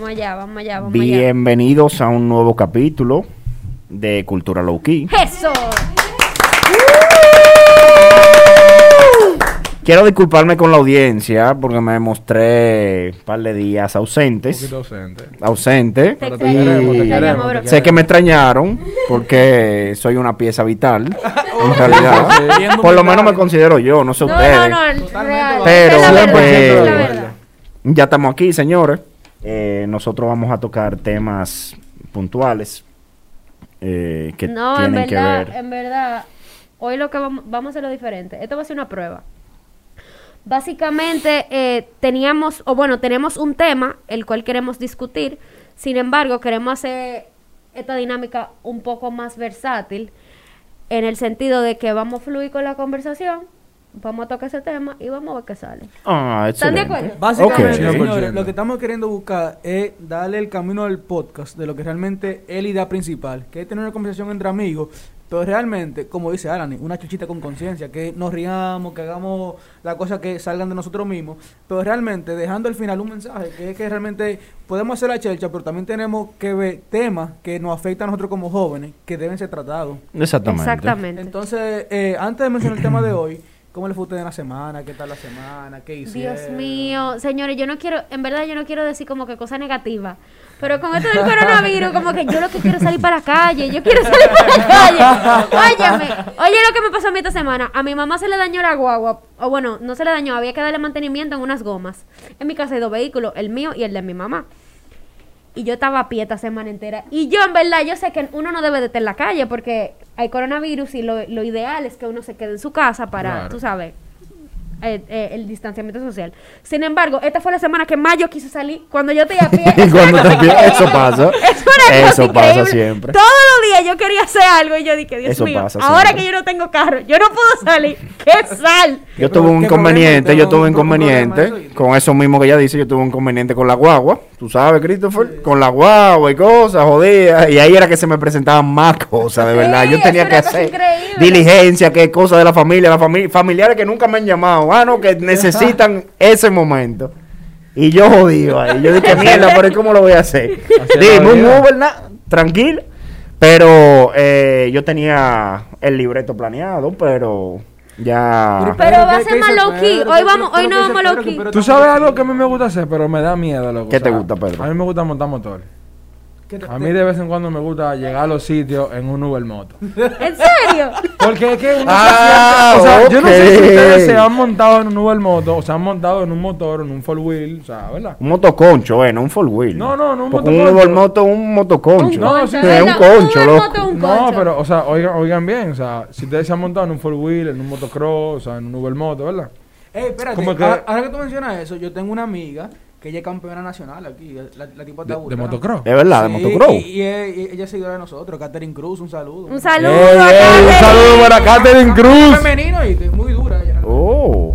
Vamos allá, vamos allá, vamos allá. Bienvenidos a un nuevo capítulo de Cultura Low Key. ¡Eso! Quiero disculparme con la audiencia porque me mostré un par de días ausentes. ausente. Ausente. Te Pero te extrañamos, queremos, te te extrañamos, bro. Sé que me extrañaron porque soy una pieza vital. En realidad. Por lo menos me considero yo, no sé No, ustedes. no, no. Pero. Ya estamos aquí, señores. Eh, nosotros vamos a tocar temas puntuales eh, que No, en tienen que verdad, ver. en verdad, hoy lo que vamos, vamos a hacerlo diferente. Esto va a ser una prueba. Básicamente eh, teníamos, o bueno, tenemos un tema el cual queremos discutir. Sin embargo, queremos hacer esta dinámica un poco más versátil en el sentido de que vamos a fluir con la conversación, vamos a tocar ese tema y vamos a ver qué sale. Ah, ¿Están de acuerdo? Básicamente, Ok. señores, lo que estamos queriendo buscar es darle el camino al podcast de lo que realmente es la idea principal, que es tener una conversación entre amigos, pero realmente, como dice Alan, una chuchita con conciencia, que nos riamos, que hagamos las cosas que salgan de nosotros mismos, pero realmente dejando al final un mensaje, que es que realmente podemos hacer la chelcha, pero también tenemos que ver temas que nos afectan a nosotros como jóvenes, que deben ser tratados. Exactamente. Exactamente. Entonces, eh, antes de mencionar el tema de hoy, ¿cómo le fue a usted en la semana? ¿Qué tal la semana? ¿Qué hicieron? Dios mío, señores, yo no quiero, en verdad yo no quiero decir como que cosa negativa, pero con esto del coronavirus, como que yo lo que quiero es salir para la calle, yo quiero salir para la calle. Óyeme, oye lo que me pasó a mí esta semana, a mi mamá se le dañó la guagua, o bueno, no se le dañó, había que darle mantenimiento en unas gomas. En mi casa hay dos vehículos, el mío y el de mi mamá. Y yo estaba a pie esta semana entera. Y yo, en verdad, yo sé que uno no debe de estar en la calle porque hay coronavirus y lo, lo ideal es que uno se quede en su casa para, Claro. tú sabes, eh, eh, el distanciamiento social. Sin embargo, esta fue la semana que más yo quise salir cuando yo estoy a pie. Y cuando te pie- eso pasa. Es una cosa Eso pasa increíble. siempre. Todos los días yo quería hacer algo y yo dije, Dios Eso mío, pasa ahora siempre. que yo no tengo carro, yo no puedo salir. ¡Qué sal! Yo ¿Qué tuve un inconveniente, yo tuve un ¿Tengo un problema inconveniente con eso mismo que ella dice, yo tuve un inconveniente con la guagua, tú sabes, Christopher, con la guagua y cosas, jodidas, y ahí era que se me presentaban más cosas, de Sí, verdad. Yo tenía que hacer increíble. diligencia, que cosas de la familia, la familia, familiares que nunca me han llamado, ah, no, que necesitan ese momento. Y yo jodido ahí, yo dije, mierda, pero ¿y cómo lo voy a hacer? Dime, un. Uber, tranquilo. Pero eh, yo tenía el libreto planeado, pero ya... Pero va a ¿qué- ser más low key. Hoy ¿Qué- vamos- hoy no vamos low Que key. Tú sabes algo que a mí me gusta hacer, pero me da miedo, loco. ¿Qué o te gusta, Pedro? A mí me gusta montar motor. ¿Qué te- A mí de vez en cuando me gusta llegar a los sitios en un Uber moto. ¿En serio? Porque es que uno Ah, se siente- o sea, yo no sé si ustedes se han montado en un Uber moto o se han montado en un motor, en un four wheel, o sea, ¿verdad? Un motoconcho, eh, no un four wheel. No, no, no un Porque motoconcho. un Uber moto, un motoconcho. No, sí, es un concho, loco. un No, pero, o sea, oigan, oigan bien, o sea, si ustedes se han montado en un four wheel, en un motocross, o sea, en un Uber moto, ¿verdad? Ey, espérate, que- ahora que tú mencionas eso, yo tengo una amiga que ella es campeona nacional aquí, la, la está De, de motocross. Es verdad, de motocross. Y, y, es- y ella es seguidora de nosotros, Catherine Cruz, un saludo. Un saludo. A un saludo para Catherine Cruz. Femenino y de- muy dura ella. Oh.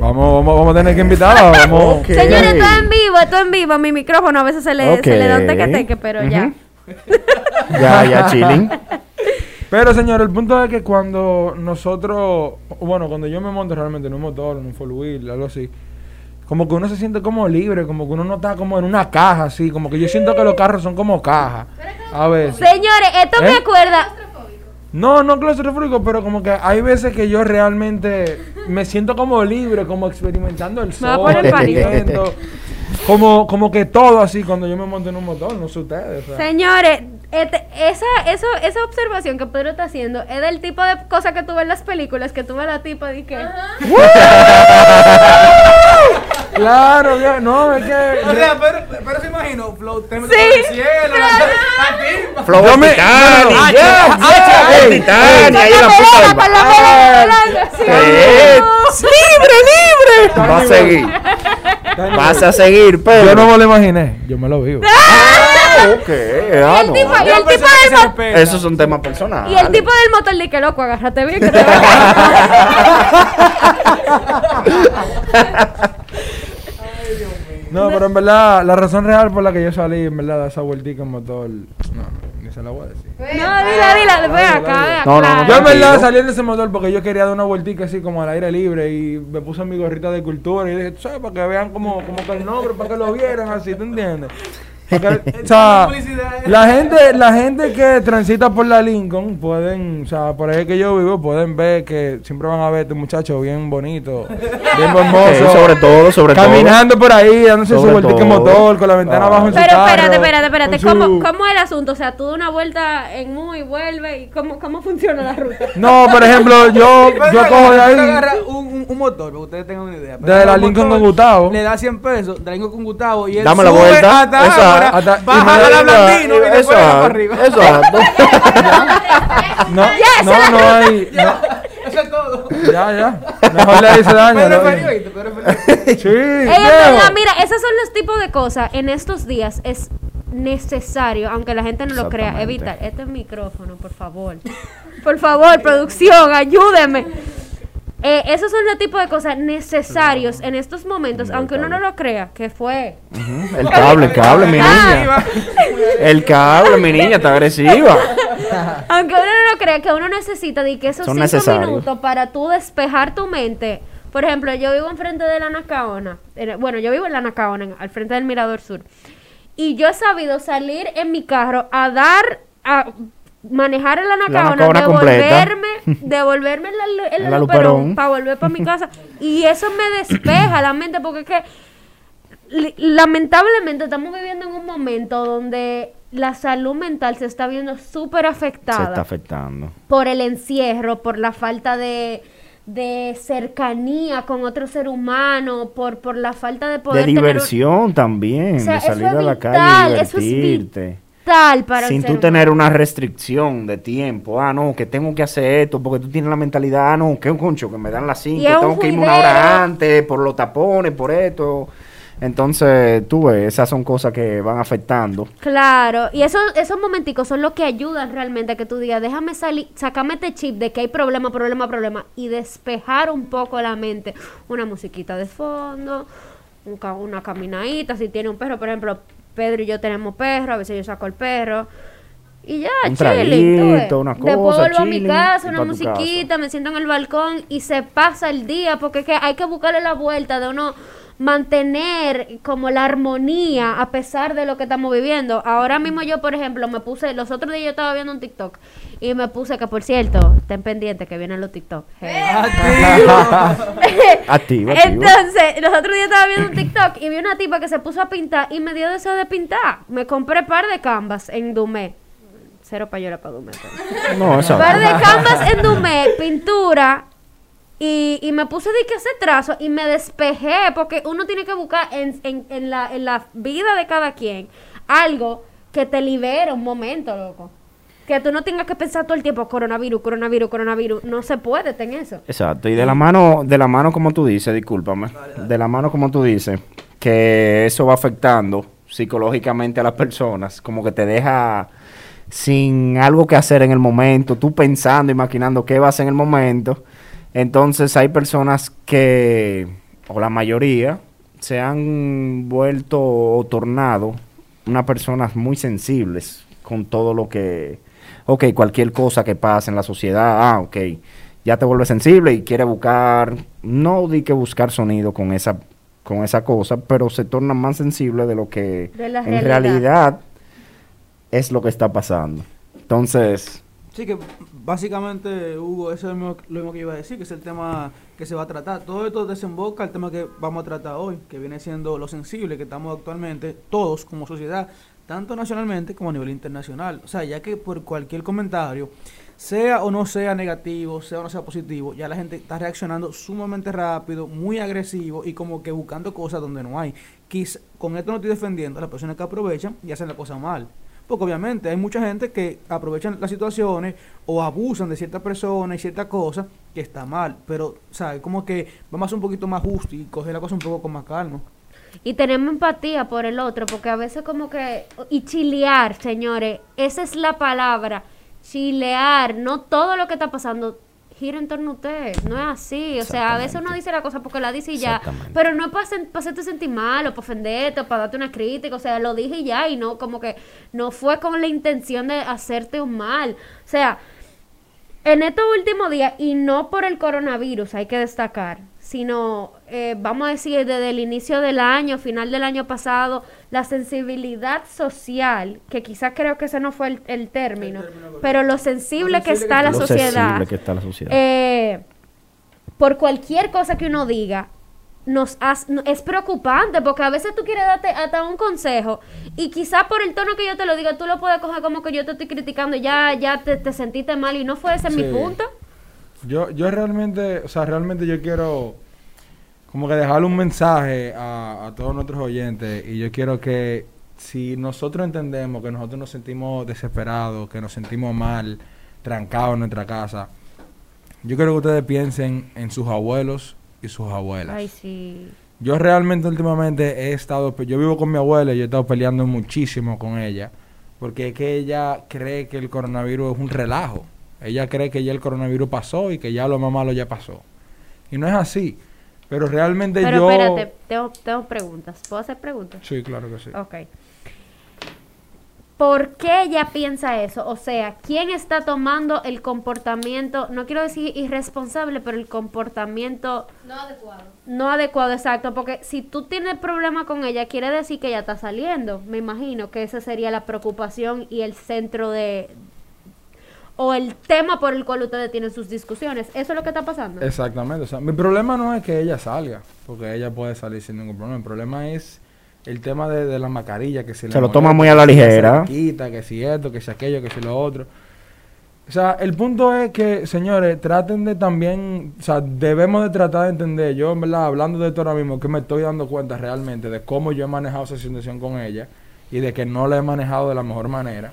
Vamos, vamos, vamos a tener que invitarla, vamos. Ok. Señores, esto es en vivo, esto es en vivo. Mi micrófono a veces se le, se le da un Ok. teque-teque, pero ya. Ya, ya, chilling. Pero señor, el punto es que cuando nosotros, bueno, cuando yo me monto realmente en un motor, en un four wheel, algo así, como que uno se siente como libre, como que uno no está como en una caja así, como que yo siento que los carros son como cajas. A veces. Señores, esto me ¿Eh? acuerda. No, no claustrofóbico, pero como que hay veces que yo realmente me siento como libre, como experimentando el sol, el como, como que todo así cuando yo me monto en un motor, no sé ustedes. o sea. Señores, esa, eso, esa observación que Pedro está haciendo es del tipo de cosas que tú ves en las películas, que tú ves a la tipa y que... Claro, ya, no, es que... O sea, pero, pero se imagino, Flow, te metes Sí, el cielo, la. Flow Yo me- Titanic, no, no, ya, H, ya, H, el H, Titanic, ahí la puta del bar. ¡Libre, libre! Va a seguir. Vas a seguir, pero. Yo no me lo imaginé, yo me lo vivo. Ah, ok. ah, el no. tipo, y el tipo del respeta. Esos son temas personales. y el tipo del motor de que loco, agárrate bien que te No, pero en verdad, la razón real por la que yo salí, en verdad, de esa vueltica en motor, no, no, ni se la voy a decir. No, dila, dila, ven acá, acá. No, no, no, Yo en verdad salí de ese motor porque yo quería dar una vueltica así como al aire libre y me puse mi gorrita de cultura y dije, sabes, para que vean como, como que el nombre, para que lo vieran así, ¿tú entiendes? Porque, o sea, la gente, la gente que transita por la Lincoln pueden, o sea, por ahí que yo vivo, pueden ver que siempre van a ver a este muchacho bien bonito, bien hermoso. Sí, sobre todo, sobre todo. Caminando por ahí, dándose su vueltica motor, con la ventana Ah. abajo en su Pero carro. espérate, espérate, espérate. su- ¿Cómo, ¿Cómo es el asunto? O sea, tú das una vuelta en muy vuelve y cómo, cómo funciona la ruta. No, por ejemplo, yo, yo cojo de ahí. agarra un, motor, para que ustedes tengan una idea. De la Lincoln motor, con Gustavo. Le da 100 pesos, de la Lincoln con Gustavo y él Dame la vuelta, hasta ahora, hasta- baja a la Blandino y después le da para arriba. exacto. No, no, no hay. no. Eso es todo. Ya, ya. Mejor le dice daño. Pedro ¿viste? Pedro Ferio. Sí, mira, esos son los tipos de cosas. En estos días es necesario, aunque la gente no lo crea, evitar. Este es micrófono, por favor. Por favor, producción, ayúdeme. Eh, esos son los tipos de cosas necesarios en estos momentos, aunque uno no lo crea, que fue. El cable, el cable, mi niña. El cable, mi niña, está agresiva. Aunque uno no lo crea, que uno necesita de que esos Son cinco necesarios. minutos para tú despejar tu mente. Por ejemplo, yo vivo enfrente de la Nacaona. en- Bueno, yo vivo en la Nacaona, al frente del Mirador Sur. Y yo he sabido salir en mi carro a dar, a manejar en la Nacaona, Nacaona completa. devolverme, devolverme la Luperón Luperón. para volver para mi casa. Y eso me despeja la mente porque es que lamentablemente estamos viviendo en un momento donde la salud mental se está viendo súper Se afectada está afectando. por el encierro, por la falta de, de cercanía con otro ser humano, por, por la falta de poder De tener diversión también, O sea, de salir a la calle y eso es para Sin tú tener una restricción de tiempo. Ah, no, que tengo que hacer esto, porque tú tienes la mentalidad, ah, no, que un concho, que me dan las 5, Y es un tengo que irme una hora antes por los tapones, por esto. Entonces, tú ves, esas son cosas que van afectando. Claro, y esos, esos momenticos son los que ayudan realmente a que tú digas, déjame salir, sacame este chip de que hay problema, problema, problema, y despejar un poco la mente. Una musiquita de fondo, un ca- una caminadita, si tiene un perro, por ejemplo, Pedro y yo tenemos perro, a veces yo saco el perro. Y ya, Un chilling, traguito, una Después vuelvo a mi casa, una musiquita, me siento en el balcón y se pasa el día, porque es que hay que buscarle la vuelta de uno mantener como la armonía a pesar de lo que estamos viviendo. Ahora mismo yo, por ejemplo, me puse, los otros días yo estaba viendo un TikTok y me puse que, por cierto, estén pendientes que vienen los TikTok. Activo, activo. Entonces, los otros días estaba viendo un TikTok y vi una tipa que se puso a pintar y me dio deseo de pintar. Me compré par de canvas en Dumé. Cero payola para Dumé. pero. No, esa Par de canvas en Dumé, pintura. Y, y me puse de que hacer trazo y me despejé porque uno tiene que buscar en, en, en la, en la vida de cada quien algo que te libere un momento, loco. Que tú no tengas que pensar todo el tiempo coronavirus, coronavirus, coronavirus. No se puede tener eso. Exacto, y de la mano, de la mano como tú dices, discúlpame, de la mano como tú dices, que eso va afectando psicológicamente a las personas, como que te deja sin algo que hacer en el momento, tú pensando, imaginando qué vas a hacer en el momento. Entonces hay personas que, o la mayoría, se han vuelto o tornado unas personas muy sensibles con todo lo que, ok, cualquier cosa que pase en la sociedad, ah, ok, ya te vuelves sensible y quiere buscar, no di que buscar sonido con esa, con esa cosa, pero se torna más sensible de lo que De en realidad. realidad es lo que está pasando. Entonces, Sí, que básicamente, Hugo, eso es lo mismo, lo mismo que iba a decir, que es el tema que se va a tratar. Todo esto desemboca el tema que vamos a tratar hoy, que viene siendo lo sensible que estamos actualmente, todos como sociedad, tanto nacionalmente como a nivel internacional. O sea, ya que por cualquier comentario, sea o no sea negativo, sea o no sea positivo, ya la gente está reaccionando sumamente rápido, muy agresivo y como que buscando cosas donde no hay. Quiz- con esto no estoy defendiendo a las personas que aprovechan y hacen la cosa mal. Porque obviamente hay mucha gente que aprovechan las situaciones o abusan de ciertas personas y ciertas cosas que está mal. Pero, ¿sabes? Como que vamos a ser un poquito más justos y coger la cosa un poco con más calma. Y tenemos empatía por el otro, porque a veces como que... Y chilear, señores, esa es la palabra. Chilear, no todo lo que está pasando gira en torno a usted. No es así. O sea, a veces uno dice la cosa porque la dice y ya. Pero no es para, hacerte sentir mal o para ofenderte o para darte una crítica. O sea, lo dije y ya. Y no, como que no fue con la intención de hacerte un mal. O sea, en estos últimos días, y no por el coronavirus, hay que destacar, sino, eh, vamos a decir, desde el inicio del año, final del año pasado, la sensibilidad social, que quizás creo que ese no fue el, el término, pero lo sensible que está la Lo sociedad, sensible que está la sociedad. eh, por cualquier cosa que uno diga, nos has- es preocupante porque a veces tú quieres darte hasta un consejo y quizás por el tono que yo te lo diga, tú lo puedes coger como que yo te estoy criticando ya, ya te, te sentiste mal y no fue ese mi punto. Yo, yo realmente, o sea, realmente yo quiero como que dejarle un mensaje a, a todos nuestros oyentes y yo quiero que si nosotros entendemos que nosotros nos sentimos desesperados, que nos sentimos mal, trancados en nuestra casa, yo quiero que ustedes piensen en sus abuelos y sus abuelas. Ay, sí. Yo realmente últimamente he estado, yo vivo con mi abuela y yo he estado peleando muchísimo con ella, porque es que ella cree que el coronavirus es un relajo. Ella cree que ya el coronavirus pasó y que ya lo más malo ya pasó. Y no es así. Pero realmente Pero yo... espérate, tengo, tengo preguntas. ¿Puedo hacer preguntas? Sí, claro que sí. Ok. ¿Por qué ella piensa eso? O sea, ¿quién está tomando el comportamiento, no quiero decir irresponsable, pero el comportamiento No adecuado. no adecuado, exacto? Porque si tú tienes problema con ella, quiere decir que ella está saliendo. Me imagino que esa sería la preocupación y el centro de... o el tema por el cual ustedes tienen sus discusiones. ¿Eso es lo que está pasando? Exactamente. O sea, mi problema no es que ella salga, porque ella puede salir sin ningún problema. El problema es el tema de, de la mascarilla, que si Se lo toma muy a la que ligera. se la quita, que si esto, que si aquello, que si lo otro. O sea, el punto es que, señores, traten de también, o sea, debemos de tratar de entender, yo en verdad, hablando de esto ahora mismo, que me estoy dando cuenta realmente de cómo yo he manejado esa situación con ella y de que no la he manejado de la mejor manera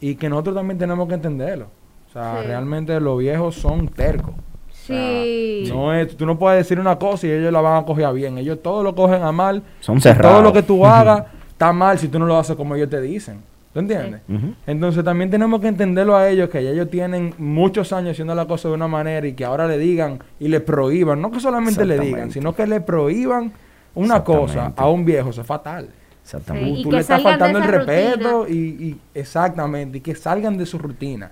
y que nosotros también tenemos que entenderlo. O sea, Sí. realmente los viejos son tercos. O sea, Sí. no es, tú no puedes decir una cosa y ellos la van a coger a bien. Ellos todo lo cogen a mal. Son cerrados. Todo lo que tú hagas está mal si tú no lo haces como ellos te dicen. ¿Tú entiendes? Entonces también tenemos que entenderlo a ellos, que ya ellos tienen muchos años haciendo la cosa de una manera y que ahora le digan y le prohíban, no que solamente le digan, sino que le prohíban una cosa a un viejo, eso es fatal. Exactamente. Sí, Tú, y tú que le estás salgan de faltando el respeto y, y exactamente, y que salgan de su rutina.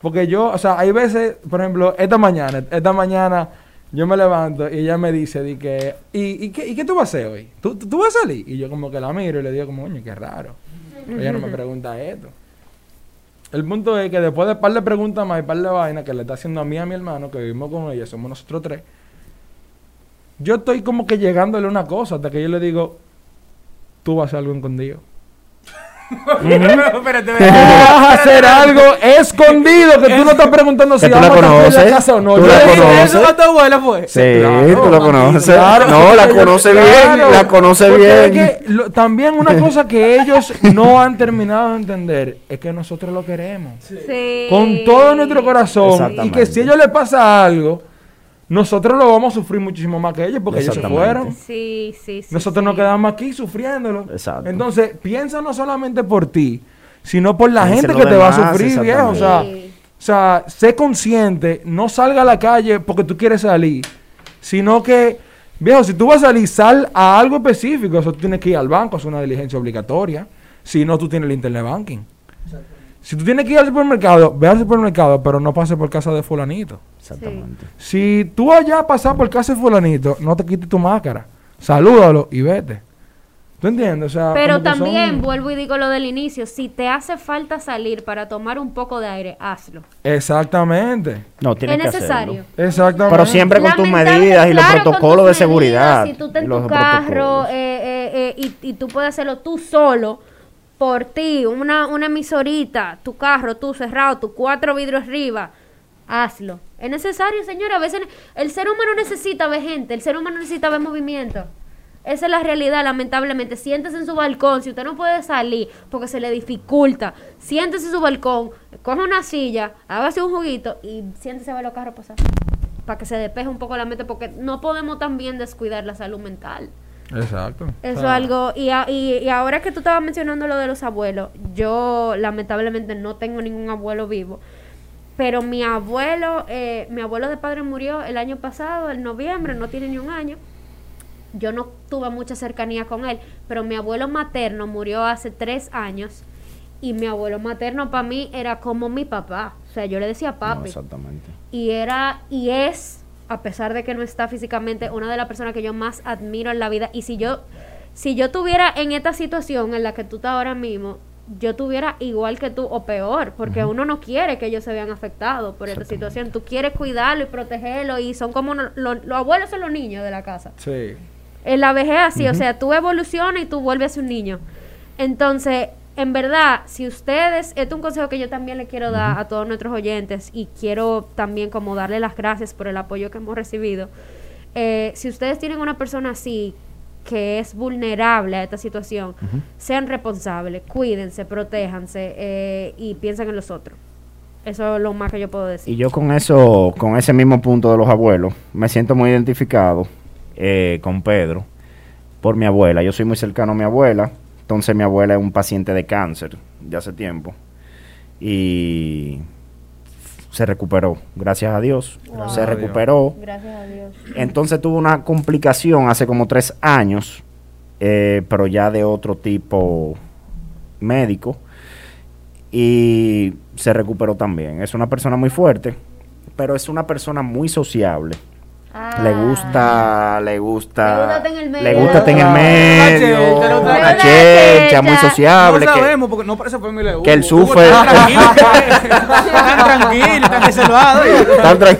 Porque yo, o sea, hay veces, por ejemplo, esta mañana, esta mañana yo me levanto y ella me dice, di que, ¿y, y, qué, ¿y qué tú vas a hacer hoy? ¿Tú, tú, tú vas a salir? Y yo como que la miro y le digo como, oye, qué raro. Ella no me pregunta esto. El punto es que después de par de preguntas más y par de vainas que le está haciendo a mí y a mi hermano, que vivimos con ella, somos nosotros tres, yo estoy como que llegándole una cosa hasta que yo le digo, tú vas a hacer algo escondido. Espérate, Tú vas a hacer algo escondido que tú no estás preguntando si la vamos a conoces, casa o no. tú Yo la conoces. ¿Eso a tu abuela fue? Sí, claro, tú la conoces. Claro, no, la conoce bien, la conoce bien. que lo- también una cosa que ellos no han terminado de entender es que nosotros lo queremos. Sí. Con todo nuestro corazón. Y que si a ellos les pasa algo, nosotros lo vamos a sufrir muchísimo más que ellos porque ellos se fueron. Sí, sí, sí. Nosotros sí. nos quedamos aquí sufriéndolo. Exacto. Entonces, piensa no solamente por ti, sino por la gente en que te va a sufrir, viejo. O sea, Sí. o sea, sé consciente, no salga a la calle porque tú quieres salir, sino que, viejo, si tú vas a salir, sal a algo específico. Eso tú tienes que ir al banco, es una diligencia obligatoria. Si no, tú tienes el internet banking. Si tú tienes que ir al supermercado, ve al supermercado, pero no pases por casa de fulanito. Exactamente. Si tú allá pasas por casa de fulanito, no te quites tu máscara. Salúdalo y vete. ¿Tú entiendes? O sea, Pero son- también, vuelvo y digo lo del inicio, si te hace falta salir para tomar un poco de aire, hazlo. Exactamente. No, tienes es que necesario. hacerlo. Exactamente. Pero siempre con tus medidas y los claro, protocolos de medidas, seguridad. Si tú estás en los tu carro eh, eh, eh, y, y tú puedes hacerlo tú solo, por ti, una, una emisorita, tu carro, tú cerrado, tus cuatro vidrios arriba, hazlo. Es necesario, señora. A veces el ser humano necesita ver gente, el ser humano necesita ver movimiento. Esa es la realidad, lamentablemente. Siéntese en su balcón, si usted no puede salir porque se le dificulta, siéntese en su balcón, coge una silla, hágase un juguito y siéntese a ver los carros pasar. Para que se despeje un poco la mente, porque no podemos también descuidar la salud mental. Exacto. Eso sea, algo, y, a- y, y ahora que tú estabas mencionando lo de los abuelos, yo lamentablemente no tengo ningún abuelo vivo, pero mi abuelo, eh, mi abuelo de padre murió el año pasado, en noviembre, no tiene ni un año. Yo no tuve mucha cercanía con él, pero mi abuelo materno murió hace tres años y mi abuelo materno para mí era como mi papá. O sea, yo le decía No, papi. exactamente. y era y es a pesar de que no está físicamente una de las personas que yo más admiro en la vida. Y si yo si yo tuviera en esta situación en la que tú estás ahora mismo yo tuviera igual que tú o peor porque uno no quiere que ellos se vean afectados por esta situación. Tú quieres cuidarlo y protegerlo y son como lo- los abuelos son los niños de la casa. Sí. en la vejez así, o sea, tú evolucionas y tú vuelves a ser un niño. Entonces, en verdad, si ustedes, este es un consejo que yo también le quiero dar a todos nuestros oyentes y quiero también como darle las gracias por el apoyo que hemos recibido. Eh, si ustedes tienen una persona así que es vulnerable a esta situación, sean responsables, cuídense, protéjanse eh, y piensen en los otros. Eso es lo más que yo puedo decir. Y yo con eso, con ese mismo punto de los abuelos, me siento muy identificado eh, con Pedro por mi abuela. Yo soy muy cercano a mi abuela, entonces mi abuela es un paciente de cáncer de hace tiempo y se recuperó, gracias a Dios, Wow. se recuperó. Gracias a Dios. Entonces tuvo una complicación hace como tres años, eh, pero ya de otro tipo médico. Y se recuperó también. Es una persona muy fuerte, pero es una persona muy sociable. Ah. Le gusta, le gusta, Le gusta estar en el le medio. gusta estar en el medio, chelcha, la chelcha, muy sociable. no sabemos porque no parece familia de Hugo. que él sufre- Tan tranquilo, tan reservado. Tan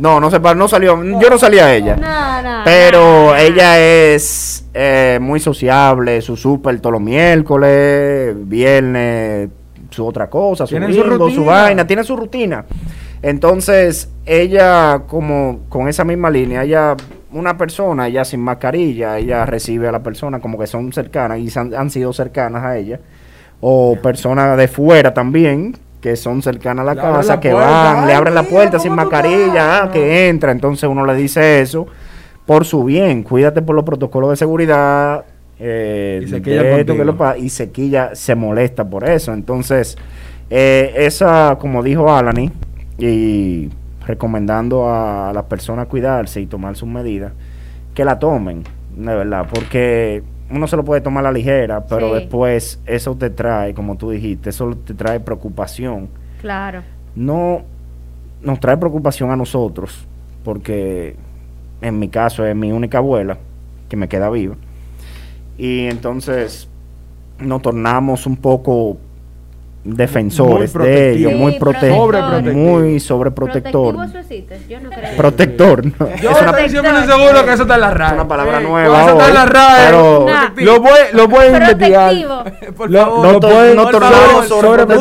No, no se no salió, yo no salía a ella. No, no, Pero ella es eh, muy sociable, su súper todos los miércoles, viernes, su otra cosa, su bingo, su, vaina, tiene su rutina. Entonces, ella como con esa misma línea, ella, una persona, ella sin mascarilla, ella recibe a la persona como que son cercanas y han, han sido cercanas a ella. O personas de fuera también, que son cercanas a la Le casa, la que puerta, van, le "Ay, abren la puerta sin ¿cómo tú mascarilla, ah, estás?" que entra. Entonces uno le dice eso por su bien. Cuídate por los protocolos de seguridad. eh, Y se de esto, que lo pa- y se quilla, se molesta por eso. Entonces, eh, esa, como dijo Alani, y recomendando a las personas cuidarse y tomar sus medidas, que la tomen, de verdad, porque uno se lo puede tomar a la ligera, pero Sí. después eso te trae, como tú dijiste, eso te trae preocupación Claro. no nos trae preocupación a nosotros, porque en mi caso es mi única abuela que me queda viva. Y entonces nos tornamos un poco defensores Muy de ellos, muy Sí, prote protectores. muy sobreprotector. Yo no creo. Protector, no, Yo es una, seguro que eso está en la RAE. es una palabra nueva. Eso está en la RAE. pero. Lo pueden lo pueden investigar. Protectivo. Por Lo- favor, to- pueden- no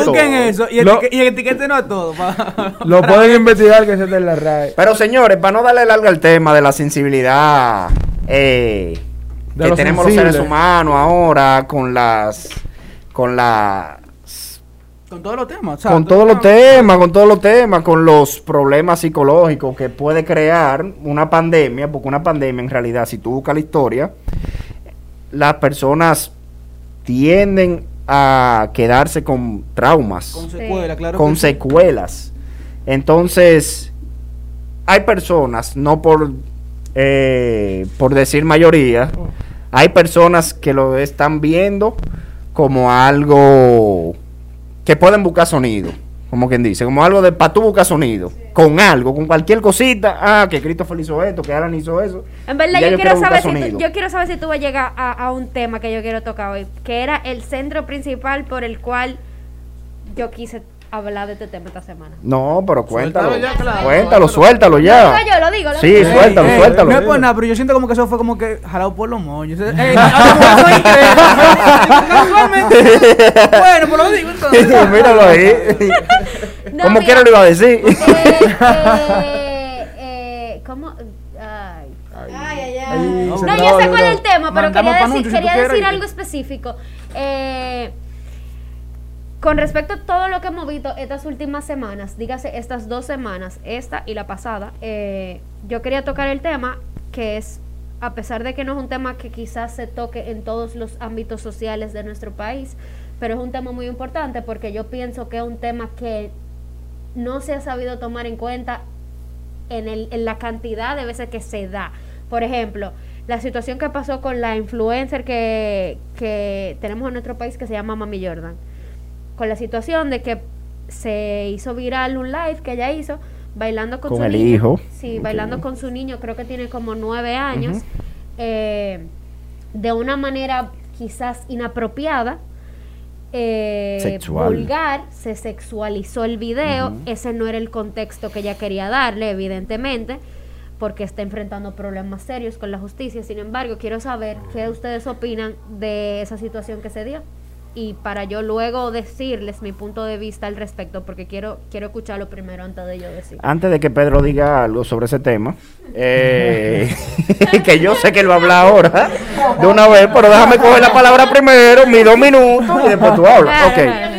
busquen eso y, Lo- etique- y etiqueten a todos. Lo pueden investigar que eso está en la RAE. Pero señores, para no darle larga al tema de la sensibilidad eh, De que lo tenemos sensible. los seres humanos ahora con las con las Con todos los temas. o sea, con todos los temas, con todos los temas, con los problemas psicológicos que puede crear una pandemia, porque una pandemia en realidad, si tú buscas la historia, las personas tienden a quedarse con traumas Con Sí. secuela, claro. con que sí. secuelas. Entonces, hay personas, no por, eh, por decir mayoría, hay personas que lo están viendo como algo que pueden buscar sonido, como quien dice, como algo de para tú buscar sonido, con algo, con cualquier cosita, ah, que Christopher hizo esto, que Alan hizo eso. En verdad, yo, quiero saber si tú, yo quiero saber si tú vas a llegar a, a un tema que yo quiero tocar hoy, que era el centro principal por el cual yo quise hablar de este tema esta semana. No, pero cuéntalo, Suéltalo ya, claro. cuéntalo, suéltalo ya. Lo digo yo, lo digo, lo Sí, digo. Suéltalo, ey, suéltalo. No es por nada, pero yo siento como que eso fue como que jalado por los moños. Increíble. Casualmente. Bueno, pues lo digo entonces. Míralo ahí. No, Como quiera lo iba a decir. Eh, eh, eh, ¿Cómo? Ay. Ay, ay, ay. No, se yo sé cuál es el tema, pero Mandamos quería decir, quería decir algo específico. Eh, con respecto a todo lo que hemos visto estas últimas semanas, dígase estas dos semanas, esta y la pasada, eh, yo quería tocar el tema que es, a pesar de que no es un tema que quizás se toque en todos los ámbitos sociales de nuestro país, pero es un tema muy importante porque yo pienso que es un tema que no se ha sabido tomar en cuenta en, el, en la cantidad de veces que se da. Por ejemplo, la situación que pasó con la influencer que, que tenemos en nuestro país que se llama Mami Jordan. Con la situación de que se hizo viral un live que ella hizo bailando con, Con su el niño. hijo. Sí, bailando con su niño, creo que tiene como nueve años. Eh, de una manera quizás inapropiada. eh, Sexual. vulgar, se sexualizó el video, ese no era el contexto que ella quería darle, evidentemente, porque está enfrentando problemas serios con la justicia. Sin embargo, quiero saber qué ustedes opinan de esa situación que se dio y para yo luego decirles mi punto de vista al respecto, porque quiero quiero escucharlo primero antes de yo decir. Antes de que Pedro diga algo sobre ese tema, eh, que yo sé que él va a hablar ahora de una vez, pero déjame coger la palabra primero, mis dos minutos y después tú hablas. Claro, Ok. claro.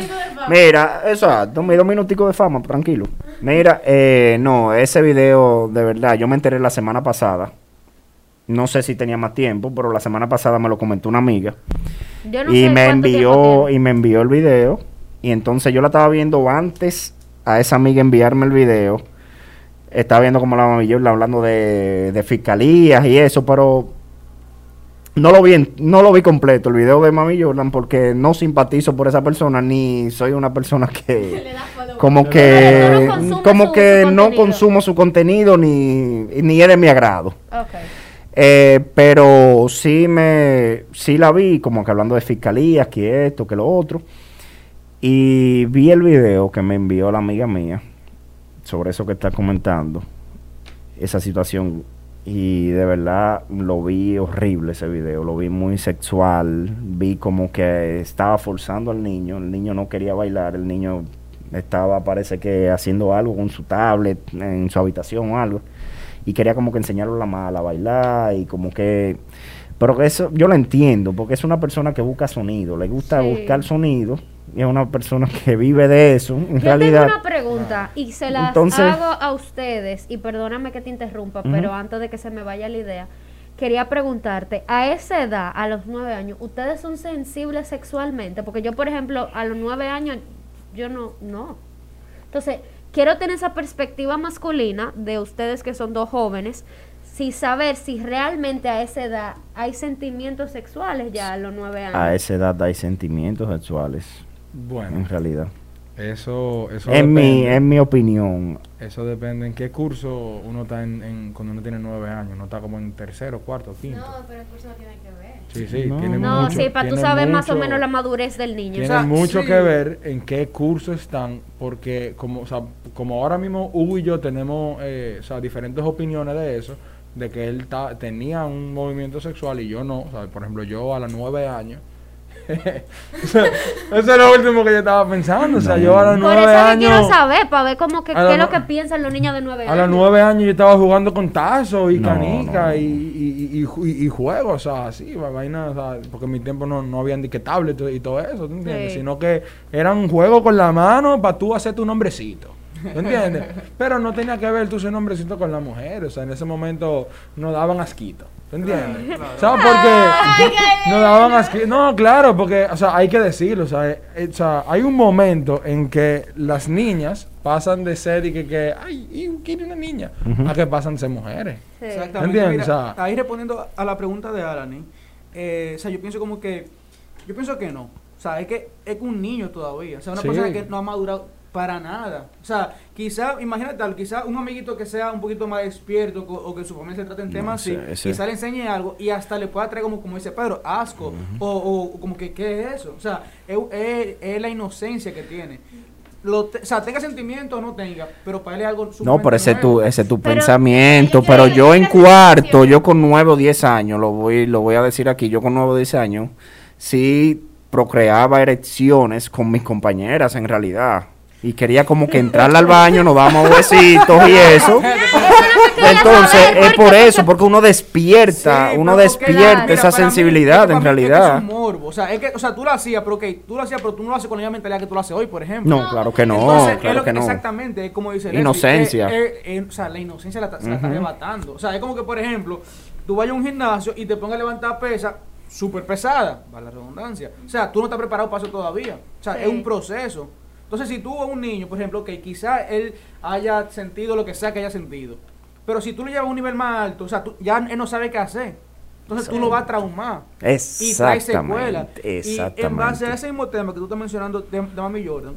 Mira, exacto, mis dos minuticos de fama, tranquilo. Mira, eh, no, ese video, de verdad, yo me enteré la semana pasada. No sé si tenía más tiempo, pero la semana pasada me lo comentó una amiga. Yo no y sé me envió y me envió el video. Y entonces yo la estaba viendo antes a esa amiga enviarme el video. Estaba viendo como la mami Jordan hablando de, de fiscalías y eso pero no lo vi no lo vi completo el video de mami Jordan porque no simpatizo por esa persona ni soy una persona que como que no como su- que su no consumo su contenido ni ni es de mi agrado. Eh, pero sí me sí la vi como que hablando de fiscalías, que esto, que lo otro. Y vi el video que me envió la amiga mía sobre eso que está comentando, esa situación. Y de verdad lo vi horrible ese video, lo vi muy sexual, vi como que estaba forzando al niño, el niño no quería bailar, el niño estaba parece que haciendo algo con su tablet en su habitación o algo y quería como que enseñarle a la mala a bailar y como que pero que eso yo lo entiendo porque es una persona que busca sonido le gusta Sí. buscar sonido y es una persona que vive de eso en Yo realidad tengo una pregunta y se las Entonces- hago a ustedes y perdóname que te interrumpa, pero antes de que se me vaya la idea, quería preguntarte, a esa edad, a los nueve años, ¿ustedes son sensibles sexualmente? Porque yo, por ejemplo, a los nueve años, yo no, no. Entonces, quiero tener esa perspectiva masculina de ustedes que son dos jóvenes, si saber si realmente a esa edad hay sentimientos sexuales ya a los nueve años. a esa edad hay sentimientos sexuales Bueno, en realidad eso, eso en mi depende. en mi opinión Eso depende en qué curso uno está en, en- cuando uno tiene nueve años. Uno está como en tercero, cuarto, quinto. pero el curso no tiene que ver. Sí, sí, No. tiene No, mucho. sí, para tú saber más o menos la madurez del niño. Tiene O sea, mucho sí. que ver en qué curso están, porque como, o sea, como ahora mismo Hugo y yo tenemos eh, o sea, diferentes opiniones de eso, de que él ta- tenía un movimiento sexual y yo no. O sea, por ejemplo, yo a los nueve años. Eso es lo último que yo estaba pensando. O sea, yo a los Por nueve eso que años. quiero saber, para ver cómo que, A qué es lo que piensan los niños de nueve A años. los nueve años yo estaba jugando con tazos y No, canica no. Y, y, y, y ju- y juegos, o sea, así, va- vaina, o sea, porque en mi tiempo no, no habían ni que tablet y todo eso, ¿tú entiendes? Sí. Sino que eran un juego con la mano para tú hacer tu nombrecito, ¿tú entiendes? Pero no tenía que ver tú ese nombrecito con la mujer, o sea, en ese momento nos daban asquito, ¿tú entiendes? ¿Sabes por qué? Nos daban asquito. No, claro, porque, o sea, hay que decirlo, o sea, eh, o sea, hay un momento en que las niñas pasan de ser y que, que ay, y quiere una niña, a que pasan de ser mujeres. Sí. Exactamente. ¿Entiendes? Mira, O sea- ahí respondiendo a la pregunta de Alani, eh, o sea, yo pienso como que, yo pienso que no. O sea, es que es un niño todavía. O sea, una Sí. persona que no ha madurado para nada. O sea, quizá, imagínate tal, quizá un amiguito que sea un poquito más despierto o que su familia se trate en No, temas así, ese- quizá le enseñe algo y hasta le pueda traer como, como dice Pedro, asco o, o como que, ¿qué es eso? O sea, es, es- es la inocencia que tiene. Lo te- o sea, tenga sentimiento o no tenga, pero para él es algo No, pero ese es tu, ese es tu Pero- pensamiento. Pero- Pero yo en cuarto, yo con nueve o diez años, lo voy, lo voy a decir aquí, yo con nueve o diez años, sí procreaba erecciones con mis compañeras en realidad. Y quería como que entrarle al baño, nos dábamos besitos y eso. Entonces, es por eso, porque uno despierta, Sí, uno despierta mira, esa para mí, sensibilidad es que en para mí es que realidad. Es un morbo. O sea, es que, o sea, tú lo hacías, pero ok, tú lo hacías, pero tú no lo haces con la misma mentalidad que tú lo haces hoy, por ejemplo. No, claro que no, Entonces, es claro lo que no. Exactamente, es como dice Leslie, Inocencia. es- es- es- o sea, la inocencia la, se la está Ujú. arrebatando. O sea, es como que, por ejemplo, tú vayas a un gimnasio y te pongas a levantar pesas súper pesada, va la redundancia. O sea, tú no estás preparado para eso todavía. O sea, Sí. es un proceso. Entonces, si tú a un niño, por ejemplo, que quizá él haya sentido lo que sea que haya sentido, pero si tú lo llevas a un nivel más alto, o sea, tú- ya él no sabe qué hacer. Entonces tú lo vas a traumar. Y trae secuelas. Exactamente. Y en base a Exactamente. ese mismo tema que tú estás mencionando de, de Mami Jordan,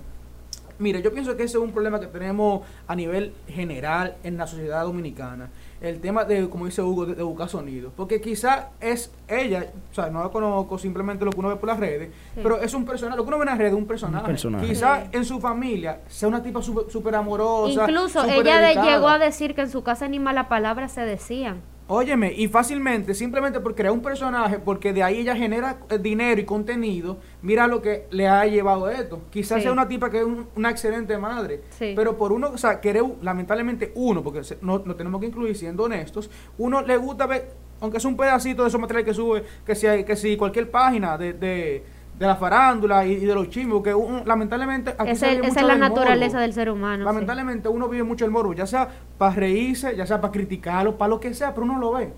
mire, yo pienso que ese es un problema que tenemos a nivel general en la sociedad dominicana. El tema de, como dice Hugo, de, de buscar sonido. Porque quizá es ella, o sea, no la conozco simplemente lo que uno ve por las redes, Sí. pero es un personaje, lo que uno ve en las redes es un personaje. personaje. Quizá Sí. en su familia sea una tipa súper amorosa. Incluso ella dedicada. llegó a decir que en su casa ni malas palabras se decían. Óyeme, y fácilmente, simplemente por crear un personaje, porque de ahí ella genera eh, dinero y contenido, mira lo que le ha llevado esto. Quizás Sí. sea una tipa que es un- una excelente madre, Sí. pero por uno, o sea, querer, lamentablemente uno, porque se- no, no tenemos que incluir siendo honestos, uno le gusta ver, aunque es un pedacito de esos materiales que sube, que si, hay- que si cualquier página de, de, de la farándula y, y de los chismes, que uno, lamentablemente aquí Esa esa es la morbo. naturaleza del ser humano. sí. Lamentablemente uno vive mucho el morbo, ya sea para reírse, ya sea para criticarlo, para lo que sea, pero uno lo ve.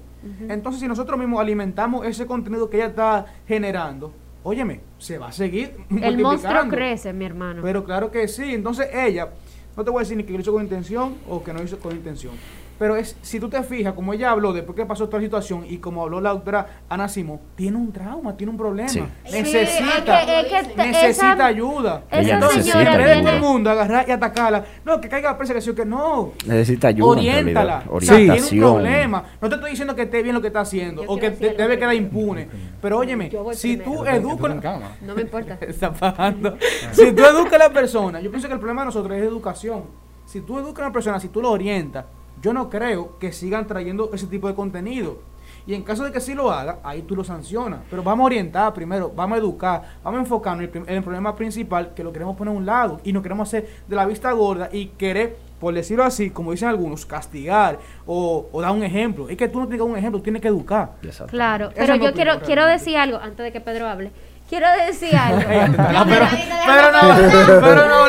Entonces, si nosotros mismos alimentamos ese contenido que ella está generando, óyeme, se va a seguir El monstruo crece, mi hermano. Pero claro que sí. Entonces, ella, no te voy a decir ni que lo hizo con intención o que no hizo con intención. Pero es, si tú te fijas, como ella habló después que pasó toda la situación y como habló la doctora Ana Simón, tiene un trauma, tiene un problema. Sí. Necesita, Sí, es que- es que necesita esa- ayuda. esa Ella Entonces, vez de todo el mundo agarrar y atacarla, no, que caiga presa, que no. Necesita ayuda. Oriéntala. O sea, tiene un problema. No te estoy diciendo que esté bien lo que está haciendo Yo o que te- debe quedar impune. Pero óyeme, si primero. tú educas. No me importa. Está pagando. si tú educas a la persona, yo pienso que el problema de nosotros es educación. Si tú educas a una persona, si tú lo orientas, yo no creo que sigan trayendo ese tipo de contenido. Y en caso de que sí lo haga, ahí tú lo sancionas. Pero vamos a orientar primero, vamos a educar, vamos a enfocarnos en el, en el problema principal que lo queremos poner a un lado y no queremos hacer de la vista gorda y querer, por decirlo así, como dicen algunos, castigar o, o dar un ejemplo. Es que tú no tienes que dar un ejemplo, tú tienes que educar. Claro, pero yo quiero, quiero decir algo antes de que Pedro hable. Quiero decir algo. No, No, pero, no, pero no.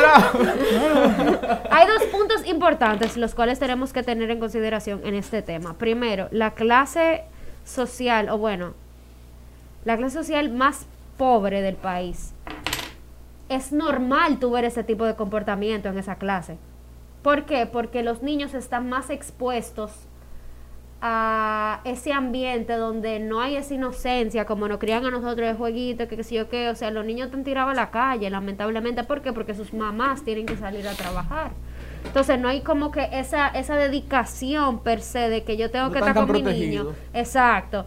Hay dos puntos importantes los cuales tenemos que tener en consideración en este tema. Primero, la clase social, o bueno, la clase social más pobre del país. Es normal tú ver ese tipo de comportamiento en esa clase. ¿Por qué? Porque los niños están más expuestos a ese ambiente donde no hay esa inocencia, como nos crían a nosotros de jueguito, que qué sé yo qué, o sea, los niños están tirados a la calle, lamentablemente, ¿por qué? Porque sus mamás tienen que salir a trabajar. Entonces no hay como que esa, esa dedicación per se de que yo tengo No que estar con mi niño. Exacto.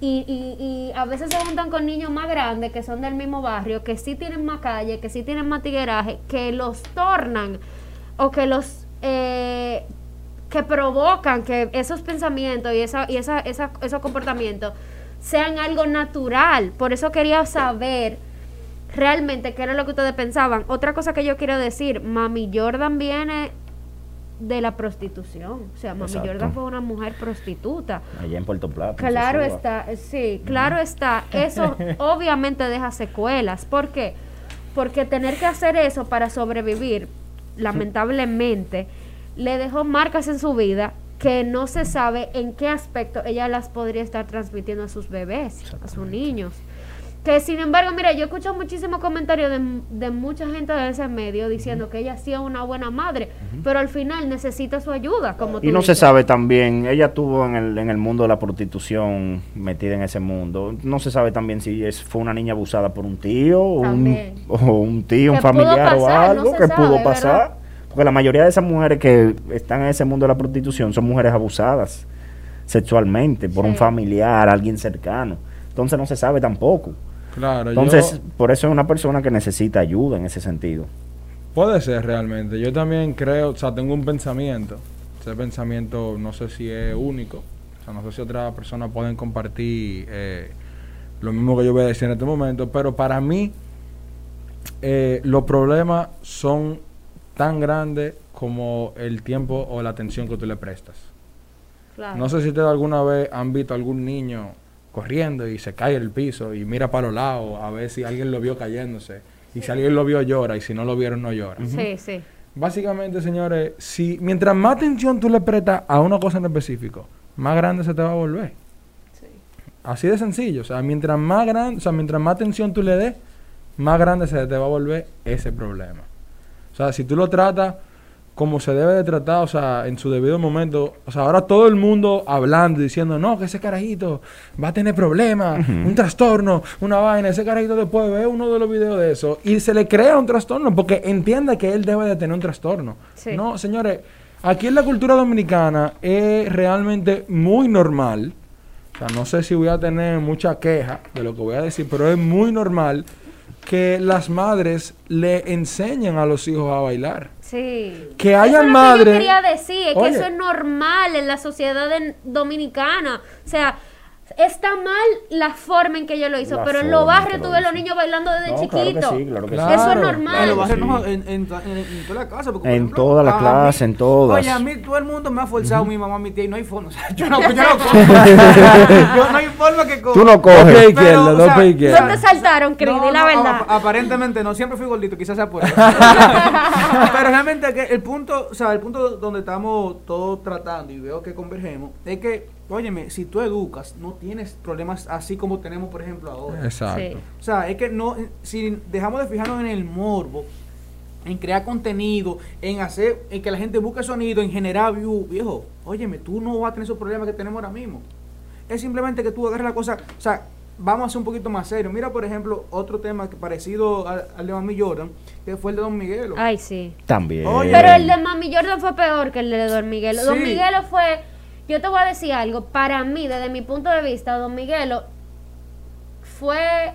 Y, y, y a veces se juntan con niños más grandes que son del mismo barrio, que sí tienen más calle, que sí tienen más tigueraje, que los tornan o que los eh, que provocan que esos pensamientos y esa y esa, esa- esos comportamientos sean algo natural. Por eso quería saber realmente qué era lo que ustedes pensaban. Otra cosa que yo quiero decir, Mami Jordan viene de la prostitución. O sea, Mami Exacto. Jordan fue una mujer prostituta. Allá en Puerto Plata. Claro está, sí, claro está. Eso obviamente deja secuelas. ¿Por qué? Porque tener que hacer eso para sobrevivir, lamentablemente, le dejó marcas en su vida que no se sabe en qué aspecto ella las podría estar transmitiendo a sus bebés, a sus niños. Que sin embargo, mira, yo escucho muchísimos comentarios de, de mucha gente de ese medio diciendo que ella sí es una buena madre, pero al final necesita su ayuda, como tú Y no se sabe también, ella estuvo en el, en el mundo de la prostitución, metida en ese mundo. No se sabe también si es, fue una niña abusada por un tío o un, También. o un tío, un familiar o pasar, algo que sabe, pudo pasar. ¿verdad? Porque la mayoría de esas mujeres que están en ese mundo de la prostitución son mujeres abusadas sexualmente por un familiar, alguien cercano. Entonces no se sabe tampoco. Claro, Entonces, yo- por eso es una persona que necesita ayuda en ese sentido. Puede ser realmente. Yo también creo, o sea, tengo un pensamiento. Ese pensamiento no sé si es único. O sea, no sé si otras personas pueden compartir eh, lo mismo que yo voy a decir en este momento. Pero para mí, eh, los problemas son tan grandes como el tiempo o la atención que tú le prestas. Claro. No sé si ustedes alguna vez han visto algún niño corriendo y se cae el piso y mira para los lados a ver si alguien lo vio cayéndose. Y si alguien lo vio llora y si no lo vieron no llora. Sí, sí. Básicamente, señores, si mientras más atención tú le prestas a una cosa en específico, más grande se te va a volver. Así de sencillo. O sea, mientras más grande, o sea, mientras más atención tú le des, más grande se te va a volver ese problema. O sea, si tú lo tratas como se debe de tratar, o sea, en su debido momento, o sea, ahora todo el mundo hablando y diciendo, no, que ese carajito va a tener problemas, un trastorno, una vaina, ese carajito después ve uno de los videos de eso y se le crea un trastorno porque entiende que él debe de tener un trastorno. Sí. No, señores, aquí en la cultura dominicana es realmente muy normal, o sea, no sé si voy a tener mucha queja de lo que voy a decir, pero es muy normal que las madres le enseñen a los hijos a bailar. Sí. Que hayan eso es lo madres- Que yo quería decir, es Oye. que eso es normal en la sociedad dominicana. O sea, está mal la forma en que ella lo hizo, La pero en los en barrios ves los niños bailando desde No, claro que chiquito. sí, claro que sí. Eso es Claro. En normal. los barrios Sí. no, en, en, en- en toda la casa. Porque, por En ejemplo, todas las clases, en todas. Oye, a mí todo el mundo me ha forzado, mi mamá, mi tía, y no hay forma. O sea, yo no, yo no cojo. yo no hay forma que cojo. Tú no coges. pies Pero, izquierdos, o dos sea, pies izquierdos. ¿Dónde saltaron? No, la no, verdad. ap- aparentemente no, siempre fui gordito, quizás sea por eso. Pero realmente que el punto, o sea, el punto donde estamos todos tratando y veo que convergemos es que, óyeme, si tú educas, no tienes problemas así como tenemos, por ejemplo, ahora. Exacto. Sí. O sea, es que no, si dejamos de fijarnos en el morbo, en crear contenido, en hacer, en que la gente busque sonido, en generar view, viejo, óyeme, tú no vas a tener esos problemas que tenemos ahora mismo. Es simplemente que tú agarres la cosa, o sea, vamos a ser un poquito más serios. Mira, por ejemplo, otro tema que parecido al, al de Mami Jordan, que fue el de Don Miguelo. Ay, sí. También. Oye. Pero el de Mami Jordan fue peor que el de Don Miguelo. Don Sí. Miguelo fue, yo te voy a decir algo, para mí, desde mi punto de vista, Don Miguelo fue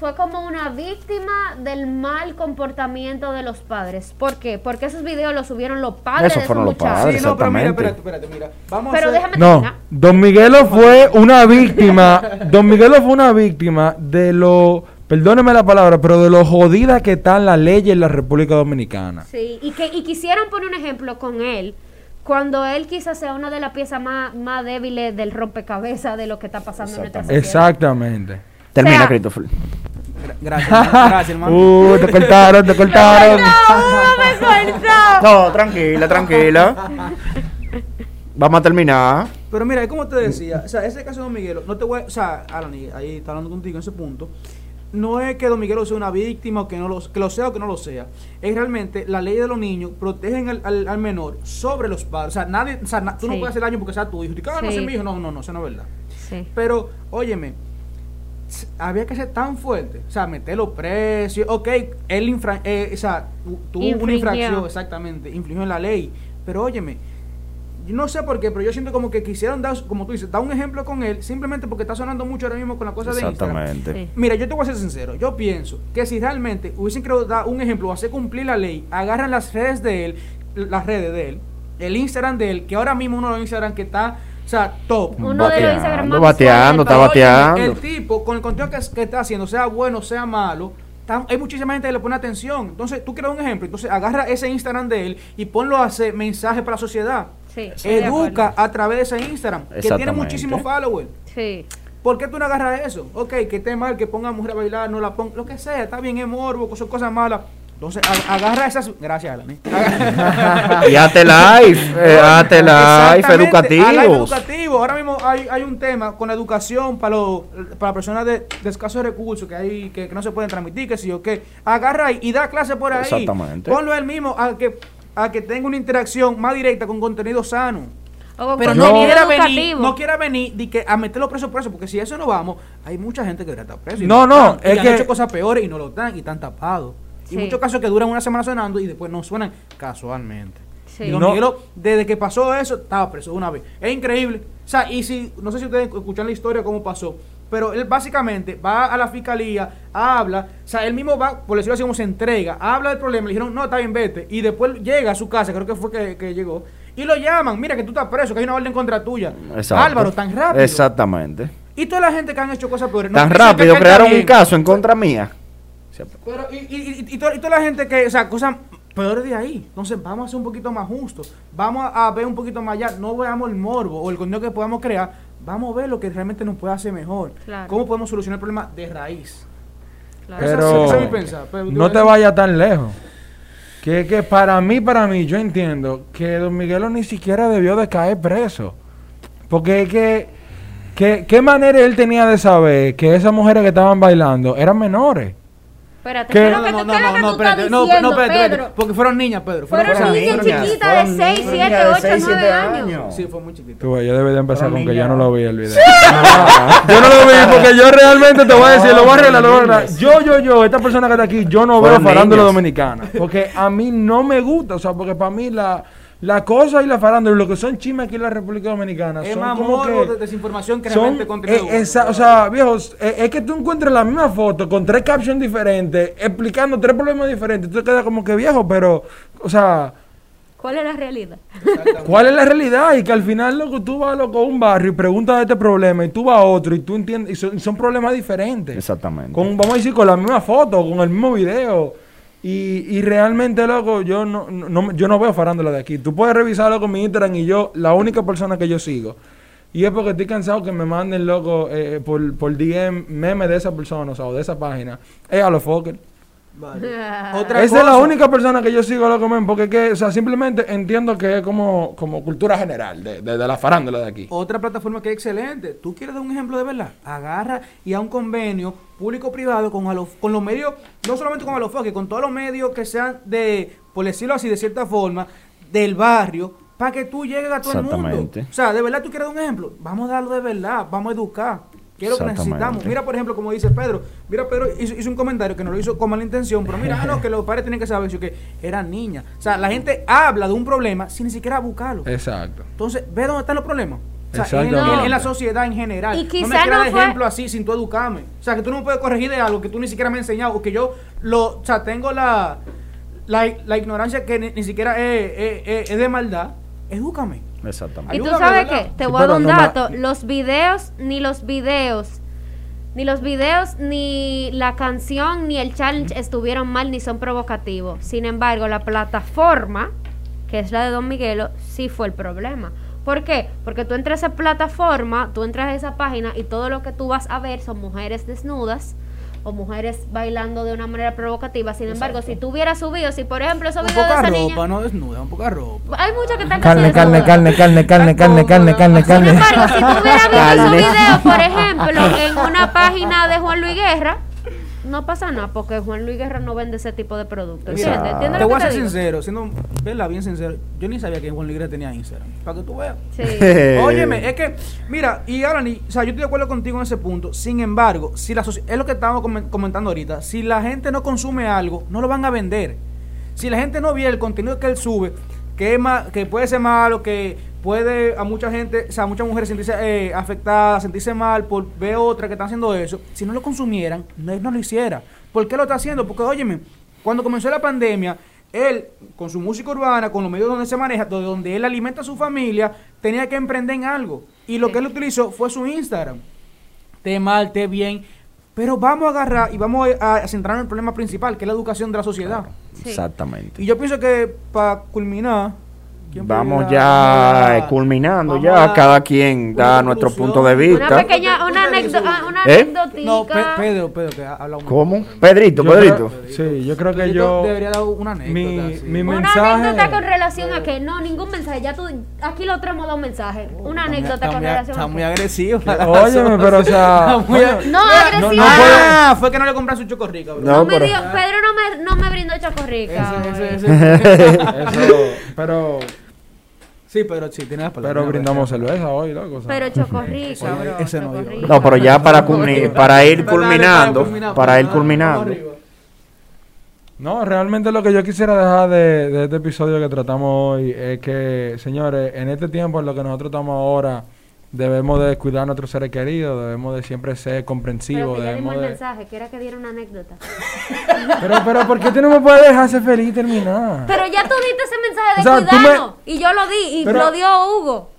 fue como una víctima del mal comportamiento de los padres. ¿Por qué? Porque esos videos los subieron los padres Esos de esos fueron los muchachos. padres. sí, no, pero mira, exactamente. espérate, espérate, mira. Vamos Pero a hacer, déjame No, terminar. Don Miguelo fue una víctima. Don Miguelo fue una víctima de lo. Perdóneme la palabra, pero de lo jodida que están las leyes en la República Dominicana. Sí, y que y quisieran poner un ejemplo con él, cuando él quizás sea una de las piezas más, más débiles del rompecabezas de lo que está pasando en nuestra sociedad. Exactamente. Termina, O sea, Christopher. Gra- Gracias, gracias, hermano. Uh, te cortaron, te cortaron. ¡No, me cortó! No, tranquila, tranquila. Vamos a terminar. Pero mira, como te decía, o sea, ese caso de Don Miguelo, no te voy a, o sea, Alan, y ahí está hablando contigo en ese punto, no es que Don Miguelo sea una víctima o que no lo, que lo sea o que no lo sea. Es realmente la ley de los niños protegen al, al- al menor sobre los padres. O sea, nadie, o sea, na- tú no puedes hacer daño porque sea tu hijo. Y ah, no Sí. mi hijo. No, no, no, eso no es verdad. Sí. Pero, óyeme, había que ser tan fuerte. O sea, meter los precios. Ok, él infra, eh, o sea, tu- tuvo una infracción, exactamente, infringió en la ley. Pero óyeme, no sé por qué, pero yo siento como que quisieron dar, como tú dices, dar un ejemplo con él, simplemente porque está sonando mucho ahora mismo con la cosa de Instagram. Exactamente. Sí. Mira, yo te voy a ser sincero. Yo pienso que si realmente hubiesen querido dar un ejemplo o hacer cumplir la ley, agarran las redes de él, las redes de él, el Instagram de él, que ahora mismo uno de los Instagram que está, o sea, top. Uno de los Instagram más Bateando, está bateando. El tipo, con el contenido que, que está haciendo, sea bueno, sea malo, tan- hay muchísima gente que le pone atención. Entonces, tú quieres un ejemplo. Entonces, agarra ese Instagram de él y ponlo a hacer mensaje para la sociedad. Sí, Educa a través de ese Instagram, que tiene muchísimos followers. Sí. ¿Por qué tú no agarras eso? Ok, que esté mal, que ponga a mujer a bailar, no la ponga, lo que sea, está bien, es morbo, son cosas malas. Entonces, agarra esas. Gracias, Alan. ¿eh? Agarra- Y hazte live, eh, hazte live educativo. Ahora mismo hay, hay un tema con la educación para, los para personas de, de escasos recursos que hay que, que no se pueden transmitir, que sí o qué. Agarra y, y da clase por ahí. Exactamente. Ponlo él mismo a que, a que tenga una interacción más directa con contenido sano. O con Pero no contenido quiera venir, no quiera venir de que a meterlo preso preso, porque si eso no vamos, hay mucha gente que debería estar preso. No, no, están, y es han que- hecho cosas peores y no lo dan y están tapados. Sí. Y muchos casos que duran una semana sonando y después no suenan casualmente. Sí. Y Don No. Miguelo, desde que pasó eso, estaba preso una vez. Es increíble. O sea, y si, no sé si ustedes escuchan la historia cómo pasó, pero él básicamente va a la fiscalía, habla, o sea, él mismo va, por decirlo así, como se entrega, habla del problema, le dijeron, no, está bien, vete, y después llega a su casa, creo que fue que, que llegó, y lo llaman, mira que tú estás preso, que hay una orden contra tuya. Exacto. Álvaro, tan rápido. Exactamente. Y toda la gente que han hecho cosas peores. no Tan rápido crearon un caso en contra mía. Pero, y, y, y, y toda, la gente que, o sea, cosas peores de ahí. Entonces, vamos a ser un poquito más justos. Vamos a, a ver un poquito más allá. No veamos el morbo o el contenido que podamos crear. Vamos a ver lo que realmente nos puede hacer mejor. Claro. ¿Cómo podemos solucionar el problema de raíz? Claro. Pero esa es mi pensar, pero no te vayas tan lejos. Que, que para mí, para mí, yo entiendo que Don Miguelo ni siquiera debió de caer preso. Porque es que, que, ¿qué manera él tenía de saber que esas mujeres que estaban bailando eran menores? Espérate, ¿Qué? ¿qué es lo No, que, no, no, no, no, espérate, no, diciendo, no, espérate, porque fueron niñas, Pedro. Fueron Fueron niñas chiquitas fueron de 6, niñas 7, de 8, seis, 9 siete años. años. Sí, fue muy chiquito. Tú yo debería empezar con que yo no lo vi el video. yo no lo vi porque yo realmente te voy a decir, lo voy a arreglar, lo voy a arreglar. Yo, yo, yo, esta persona que está aquí, yo no veo farándula dominicana. Porque a mí no me gusta, o sea, porque para mí la, la cosa y la farándula, lo que son chismes aquí en la República Dominicana, Es son más como morbo que... de desinformación que Son, realmente eh, esa- o sea, viejos, eh, es que tú encuentres la misma foto con tres captions diferentes, explicando tres problemas diferentes. Tú te quedas como que viejo, pero, o sea, ¿Cuál es la realidad? ¿cuál es la realidad? Y que al final, loco, tú vas loco, a un barrio y preguntas de este problema y tú vas a otro y tú entiendes, y son, y son problemas diferentes. Exactamente. Con, vamos a decir, con la misma foto, con el mismo video. Y, y realmente, loco, yo no, no, yo no veo farándula de aquí. Tú puedes revisarlo con mi Instagram y yo, la única persona que yo sigo. Y es porque estoy cansado que me manden, loco, eh, por, por DM memes de esa persona, o sea, o de esa página. Es a los Fokker. Vale. Otra Esa es la única persona que yo sigo, loco, men, porque que, o sea, simplemente entiendo que es como, como cultura general de, de- de la farándula de aquí. Otra plataforma que es excelente. ¿Tú quieres dar un ejemplo de verdad? Agarra y a un convenio público-privado con, alo- con los medios, no solamente con Alofoque, con todos los medios que sean de, por decirlo así, de cierta forma, del barrio, para que tú llegues a todo el mundo. Exactamente. O sea, de verdad tú quieres dar un ejemplo. Vamos a darlo de verdad, vamos a educar. ¿Qué es lo que necesitamos? Mira, por ejemplo, como dice Pedro. Mira, Pedro hizo, hizo un comentario que no lo hizo con mala intención, pero mira, ah, no, que los padres tienen que saber eso, que eran niñas. O sea, la gente habla de un problema sin ni siquiera buscarlo. Exacto. Entonces, ve dónde están los problemas. O sea, en, Exactamente. en- en la sociedad en general. Y no me quieras no ejemplo así sin tú educarme. O sea, que tú no me puedes corregir de algo que tú ni siquiera me has enseñado. O que yo lo, o sea, tengo la, la, la ignorancia que ni, ni siquiera es, es- es- es de maldad. Edúcame. Exactamente. Y tú sabes qué, te Sí, voy a dar un dato. Los videos, ni los videos, ni los videos, ni la canción, ni el challenge estuvieron mal ni son provocativos. Sin embargo, la plataforma, que es la de Don Miguelo, sí fue el problema. ¿Por qué? Porque tú entras a esa plataforma, tú entras a esa página y todo lo que tú vas a ver son mujeres desnudas o mujeres bailando de una manera provocativa. Sin embargo, si tú hubieras subido, si por ejemplo esos videos de esa ropa, niña... no desnuda, un poca ropa. Hay muchas que están Carne, carne, carne, carne, carne, carne, carne, carne, carne, Sin carne. embargo, si tú hubieras visto esos Carne. videos, por ejemplo, en una página de Juan Luis Guerra, no pasa nada, porque Juan Luis Guerra no vende ese tipo de productos. ¿Entiendes? ¿Entiendes Te voy a ser digo? sincero, siendo verla bien sincero, yo ni sabía que Juan Ligre tenía Instagram. Para que tú veas. Sí. Óyeme, es que, mira, y ahora ni, o sea, yo estoy de acuerdo contigo en ese punto. Sin embargo, si la es lo que estábamos comen- comentando ahorita, si la gente no consume algo, no lo van a vender. Si la gente no ve el contenido que él sube, que es ma- que puede ser malo, que puede a mucha gente, o sea, a muchas mujeres sentirse eh, afectadas, sentirse mal por ver otra que están haciendo eso, si no lo consumieran, no, él no lo hiciera. ¿Por qué lo está haciendo? Porque, óyeme, cuando comenzó la pandemia, él, con su música urbana, con los medios donde se maneja, de donde él alimenta a su familia, tenía que emprender en algo. Y lo Sí. que él utilizó fue su Instagram. Te mal, te bien. Pero vamos a agarrar y vamos a, a centrarnos en el problema principal, que es la educación de la sociedad. Sí. Exactamente. Y yo pienso que para culminar... ¿quién Vamos ya culminando, vamos ya a- cada quien una da nuestro punto de Una vista. pequeña, una anécdota, una ¿Eh? No, Pe- Pedro, Pedro, que ha hablado mucho. ¿Cómo? Pedrito, Yo Pedrito. creo- sí, yo creo que Pedrito yo. debería dar una anécdota. mi- sí. mi Una mensaje- anécdota con relación a que no, ningún mensaje. Ya tú, aquí lo otro hemos dado un mensaje. Una Está muy- anécdota está con muy- relación Está a muy qué. agresivo. Óyeme, pero o sea. Está muy- No, agresivo. no ah, fue que no le compraste su chocorrica, bro. No, me pero- dio, Pedro no me, no me brindó chocorrica. Ese- Eso, pero, Sí, pero sí, tiene las palabras. pero brindamos cerveza hoy, loco. o sea. Pero chocorrica, Oye, bro. ese no pero ya para, culmi- para ir culminando, para ir culminando. No, realmente lo que yo quisiera dejar de, de este episodio que tratamos hoy es que, señores, en este tiempo en lo que nosotros estamos ahora, debemos de cuidar a nuestros seres queridos, debemos de siempre ser Pero comprensivos, dimos debemos el de... mensaje, que era que diera una anécdota. Pero, pero, ¿por qué tú no me puedes dejar ser feliz y terminar? Pero ya tú diste ese mensaje de O sea, tú me- cuidarnos. Y yo lo di, y Pero- lo dio Hugo.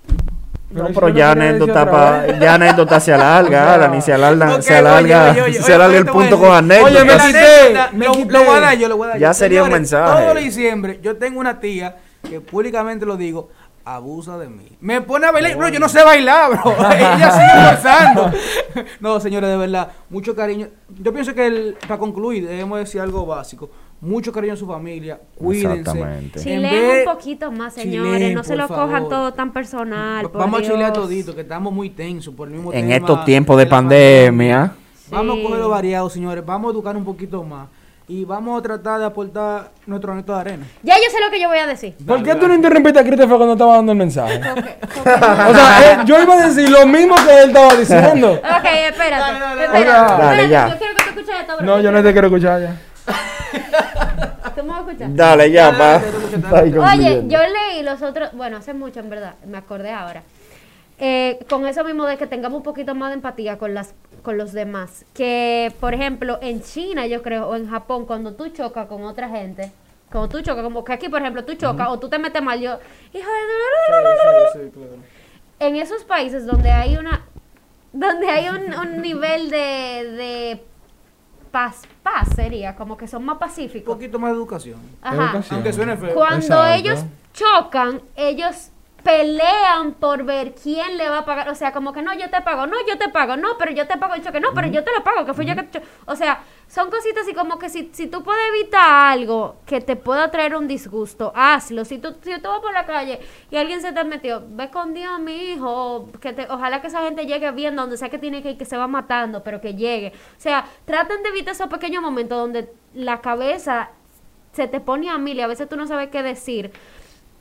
No, pero ya anécdota, pa- ya anécdota se alarga, Alan, y se alarga, Ok, se oye, alarga, oye, oye, se alarga oye, el punto con anécdota. Oye, me quité, anécdota, me lo, quité. lo voy a dar yo, lo voy a dar Ya yo. sería un mensaje. Todo diciembre, yo tengo una tía que públicamente lo digo, abusa de mí. Me pone a bailar, bro, yo no sé bailar, bro. Ella sigue forzando. no, señores, de verdad, mucho cariño. Yo pienso que el- para concluir, debemos decir algo básico. Mucho cariño a su familia, cuídense. Chileen vez- un poquito más, señores. Chileen, no se lo cojan todo tan personal. por Vamos a chilear Dios. todito, que estamos muy tensos por el mismo En tema estos tiempos de pandemia, Vamos Sí. a cogerlo variado, señores. Vamos a educar un poquito más. Y vamos a tratar de aportar nuestro granito de arena. Ya yo sé lo que yo voy a decir. ¿Por qué tú no interrumpiste a Christopher cuando estaba dando el mensaje? O sea, eh, yo iba a decir lo mismo que él estaba diciendo. Ok, espérate. Dale, dale, espérate, dale. espérate, ya. Yo quiero que tú escuches esto. No, yo no te quiero escuchar ya. ¿Tú me vas a escuchar? Dale, ya, pa. Oye, yo leí los otros, bueno, hace mucho en verdad, me acordé ahora. Eh, con eso mismo de que tengamos un poquito más de empatía con las con los demás. Que, por ejemplo, en China, yo creo, o en Japón, cuando tú chocas con otra gente, cuando tú chocas, como que aquí, por ejemplo, tú chocas o tú te metes mal, yo, hijo de... Sí, sí, claro. En esos países donde hay una, donde hay un, un nivel de, de paz, paz sería, como que son más Un pacíficos. poquito más de educación. Ajá. Educación. Aunque suene feo. Cuando Exacto. ellos chocan, ellos pelean por ver quién le va a pagar. O sea, como que no, yo te pago, no, yo te pago, no, pero yo te pago el choque, no, pero yo te lo pago, que fui yo que te cho-". O sea, son cositas así como que si, si tú puedes evitar algo que te pueda traer un disgusto, hazlo. Si tú, si tú vas por la calle y alguien se te metió, ve con Dios, mi hijo. Que te, ojalá que esa gente llegue bien donde sea que tiene que ir, que se va matando, pero que llegue. O sea, traten de evitar esos pequeños momentos donde la cabeza se te pone a mil y a veces tú no sabes qué decir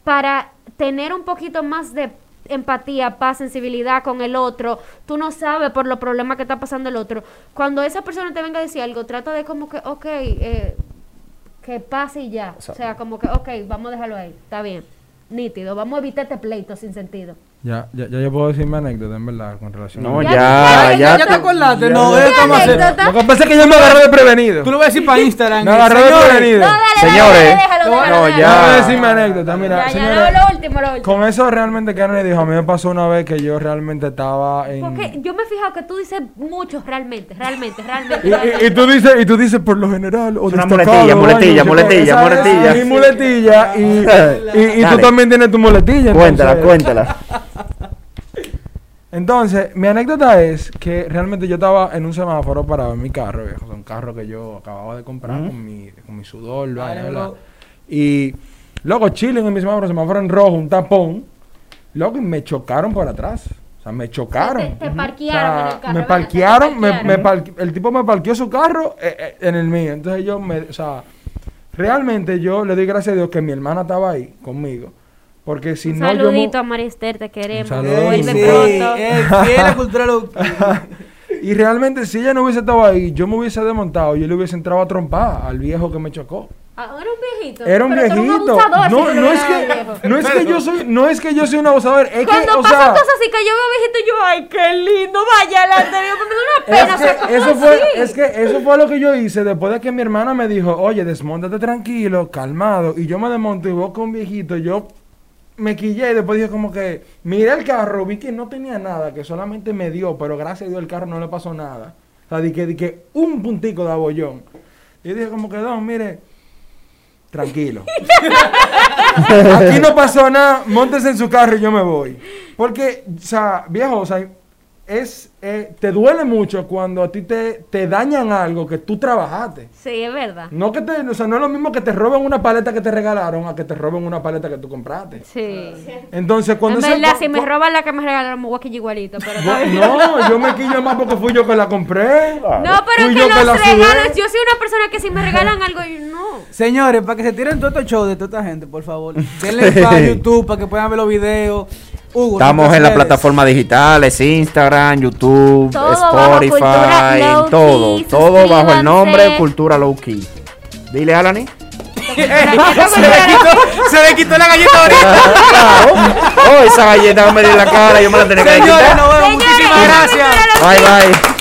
para tener un poquito más de empatía, paz, sensibilidad con el otro, tú no sabes por los problemas que está pasando el otro. Cuando esa persona te venga a decir algo, trata de como que, ok, eh, que pase y ya. O sea, como que, ok, vamos a dejarlo ahí, está bien, nítido, vamos a evitar este pleito sin sentido. Ya, ya, ya yo puedo decir mi anécdota, en verdad, con relación No, a Ya- ya, ya- ya. ¿Ya te acordaste? ya- No, ya- es como hacer. Lo que pasa es que yo me agarré de prevenido. Tú lo vas a decir para Instagram. Me agarré de prevenido. No, dale, dale, Señores, dale, déjalo, no, déjalo, ya. Ya déjalo. voy a decir mi anécdota, mira, Ya, ya, señores, lo, lo último, lo último. Con eso realmente Karen dijo, a mí me pasó una vez que yo realmente estaba en... Porque yo me he fijado que tú dices mucho realmente, realmente, realmente. Y, y- tú dices, y tú dices por lo general o una muletilla, muletilla, muletilla, muletilla. Mi muletilla y, y, tú también tienes tu muletilla. Cuéntala, cuéntala. Entonces, mi anécdota es que realmente yo estaba en un semáforo parado en mi carro, viejo. Un carro que yo acababa de comprar con, mi, con mi sudor. Y luego chilling en mi semáforo, semáforo en rojo, un tapón. Luego y me chocaron por atrás. O sea, me chocaron. Te- parquearon en el carro, Me parquearon, me, parquearon. me parque- el tipo me parqueó su carro eh, eh, en el mío. Entonces yo me, o sea, realmente yo le doy gracias a Dios que mi hermana estaba ahí conmigo. Porque si Un no yo... saludito a María Esther, te queremos. Vuelve Sí, pronto. eh, a cultura local. Y realmente, si ella no hubiese estado ahí, yo me hubiese desmontado, yo le hubiese entrado a trompar al viejo que me chocó. Ah, era un viejito. Era un Pero viejito. abusador, no, si es un que, viejo. no es que yo soy, no es que yo soy un abusador, es Cuando que, o pasan sea, cosas así que yo veo viejito, yo, ay, qué lindo, vaya adelante, me da una pena. que eso ¿cómo fue, es que eso fue lo que yo hice después de que mi hermana me dijo, oye, desmontate tranquilo, calmado, y yo me desmonto y voy con un viejito, yo me quillé y después dije como que, miré el carro, vi que no tenía nada, que solamente me dio, pero gracias a Dios el carro no le pasó nada. O sea, di que, di que un puntico de abollón. Y yo dije como que, don, mire, tranquilo. Aquí no pasó nada, montes en su carro y yo me voy. Porque, o sea, viejo, o sea, es, eh, te duele mucho cuando a ti te, te dañan algo que tú trabajaste. Sí, es verdad. No que te, o sea, no es lo mismo que te roben una paleta que te regalaron a que te roben una paleta que tú compraste. Sí. Entonces, cuando en ese- verdad, cu- si me roban la que me regalaron, me voy a quillar igualito. Pero. No, yo me quillo más porque fui yo que la compré. No, pero Fui es yo que que los regalos, yo soy una persona que si me regalan algo, yo no. Señores, para que se tiren todo estos shows de toda esta gente, por favor, denle para YouTube para que puedan ver los videos. Hugo, Estamos en las plataformas digitales, Instagram, YouTube, Todo bajo Spotify, Low todo, Key, todo bajo el nombre Cultura Low Key. Dile, Alani. se, le quitó, se le quitó la galleta ahorita. claro. Oh, esa galleta me dio en la cara, yo me la tenía que Señores, quitar. nos vemos. Señores, Muchísimas gracias. Bye, bye.